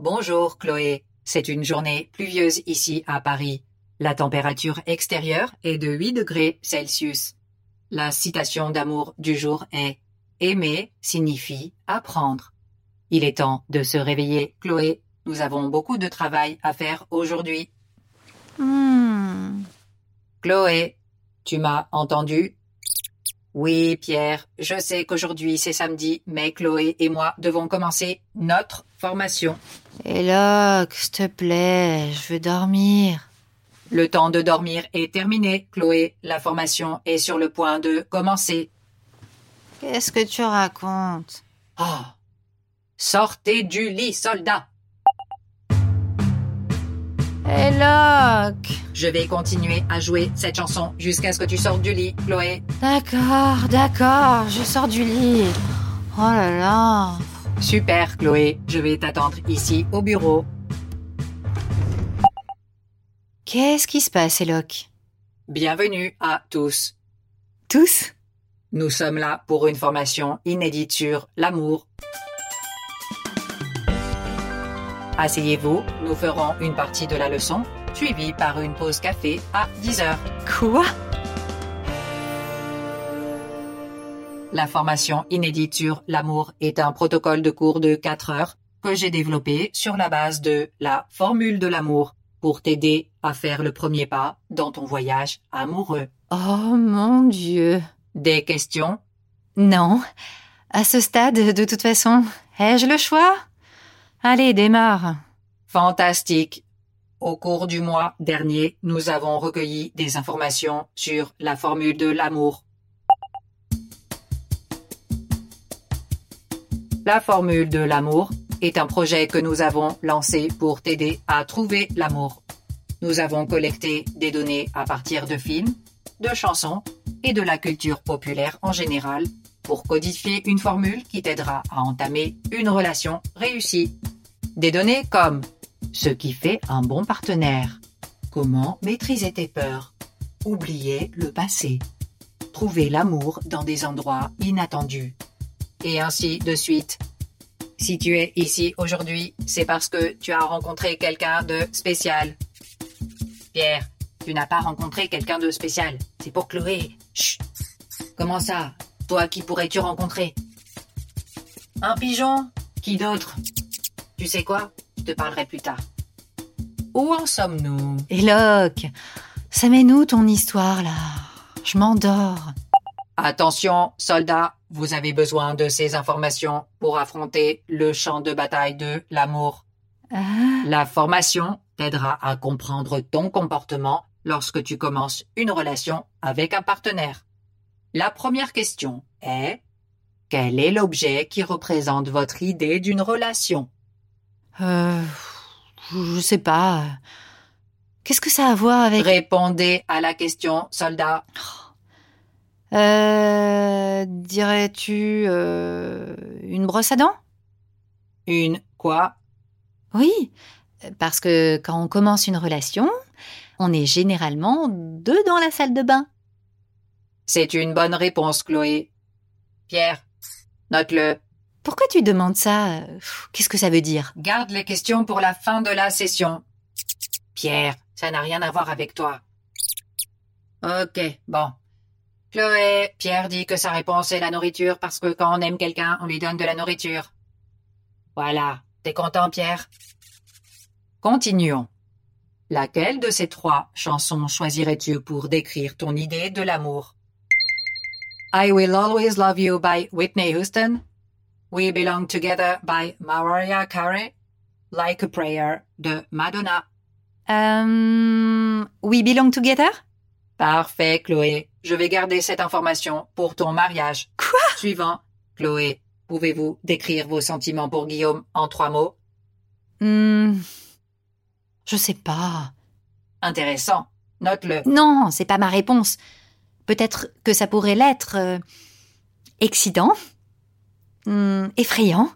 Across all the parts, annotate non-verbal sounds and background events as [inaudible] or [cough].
Bonjour Chloé, c'est une journée pluvieuse ici à Paris. La température extérieure est de 8 degrés Celsius. La citation d'amour du jour est Aimer signifie apprendre. Il est temps de se réveiller, Chloé. Nous avons beaucoup de travail à faire aujourd'hui. Hmm. Chloé, tu m'as entendu Oui, Pierre, je sais qu'aujourd'hui c'est samedi, mais Chloé et moi devons commencer notre formation. Eloque, s'il te plaît, je veux dormir. Le temps de dormir est terminé, Chloé. La formation est sur le point de commencer. Qu'est-ce que tu racontes? Oh Sortez du lit, soldats Eloque Je vais continuer à jouer cette chanson jusqu'à ce que tu sortes du lit, Chloé. D'accord, d'accord, je sors du lit. Oh là là Super, Chloé. Je vais t'attendre ici au bureau. Qu'est-ce qui se passe, Eloque Bienvenue à tous. Tous? Nous sommes là pour une formation inédite sur l'amour. Asseyez-vous, nous ferons une partie de la leçon, suivie par une pause café à 10 heures. Quoi? La formation inédite sur l'amour est un protocole de cours de 4 heures que j'ai développé sur la base de la formule de l'amour pour t'aider à faire le premier pas dans ton voyage amoureux. Oh mon Dieu Des questions? Non. À ce stade, de toute façon, ai-je le choix? Allez, démarre. Fantastique. Au cours du mois dernier, nous avons recueilli des informations sur la formule de l'amour. La formule de l'amour est un projet que nous avons lancé pour t'aider à trouver l'amour. Nous avons collecté des données à partir de films, de chansons et de la culture populaire en général pour codifier une formule qui t'aidera à entamer une relation réussie. Des données comme ce qui fait un bon partenaire, comment maîtriser tes peurs, oublier le passé, trouver l'amour dans des endroits inattendus, et ainsi de suite. Si tu es ici aujourd'hui, c'est parce que tu as rencontré quelqu'un de spécial. Pierre, tu n'as pas rencontré quelqu'un de spécial. C'est pour Chloé. Chut. Comment ça? Toi, qui pourrais-tu rencontrer? Un pigeon? Qui d'autre? Tu sais quoi? Je te parlerai plus tard. Où en sommes-nous? Eloque, ça mène où ton histoire là? Je m'endors. Attention, soldats, vous avez besoin de ces informations pour affronter le champ de bataille de l'amour. Ah, La formation t'aidera à comprendre ton comportement lorsque tu commences une relation avec un partenaire. La première question est quel est l'objet qui représente votre idée d'une relation? Euh, je sais pas. Qu'est-ce que ça a à voir avec... Répondez à la question, soldat. Euh, dirais-tu euh, une brosse à dents? Une quoi? Oui, parce que quand on commence une relation, on est généralement deux dans la salle de bain. C'est une bonne réponse, Chloé. Pierre, note-le. Pourquoi tu demandes ça Qu'est-ce que ça veut dire? Garde les questions pour la fin de la session. Pierre, ça n'a rien à voir avec toi. Ok, bon. Chloé, Pierre dit que sa réponse est la nourriture parce que quand on aime quelqu'un, on lui donne de la nourriture. Voilà. T'es content, Pierre? Continuons. Laquelle de ces trois chansons choisirais-tu pour décrire ton idée de l'amour? I Will Always Love You by Whitney Houston. We Belong Together by Mariah Carey. Like a Prayer de Madonna. Euh, We belong together? Parfait, Chloé. Je vais garder cette information pour ton mariage. Quoi? Suivant. Chloé, pouvez-vous décrire vos sentiments pour Guillaume en trois mots? Hmm, Je sais pas. Intéressant. Note-le. Non, c'est pas ma réponse. Peut-être que ça pourrait l'être. euh, excitant, hmm, effrayant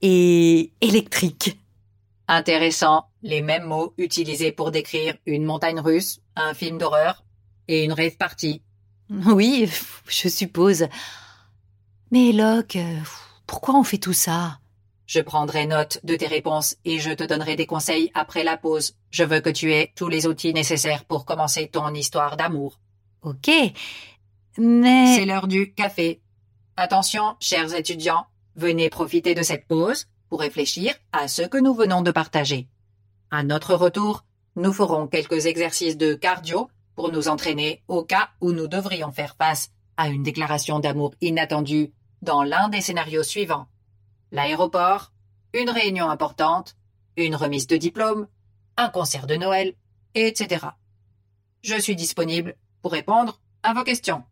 et électrique. Intéressant. Les mêmes mots utilisés pour décrire une montagne russe, un film d'horreur et une rave party. [laughs] Oui, je suppose. Mais Locke, euh, pourquoi on fait tout ça? Je prendrai note de tes réponses et je te donnerai des conseils après la pause. Je veux que tu aies tous les outils nécessaires pour commencer ton histoire d'amour. Ok. Mais... C'est l'heure du café. Attention, chers étudiants, venez profiter de cette pause pour réfléchir à ce que nous venons de partager. À notre retour, nous ferons quelques exercices de cardio pour nous entraîner au cas où nous devrions faire face à une déclaration d'amour inattendue dans l'un des scénarios suivants. L'aéroport, une réunion importante, une remise de diplôme, un concert de Noël, etc. Je suis disponible pour répondre à vos questions.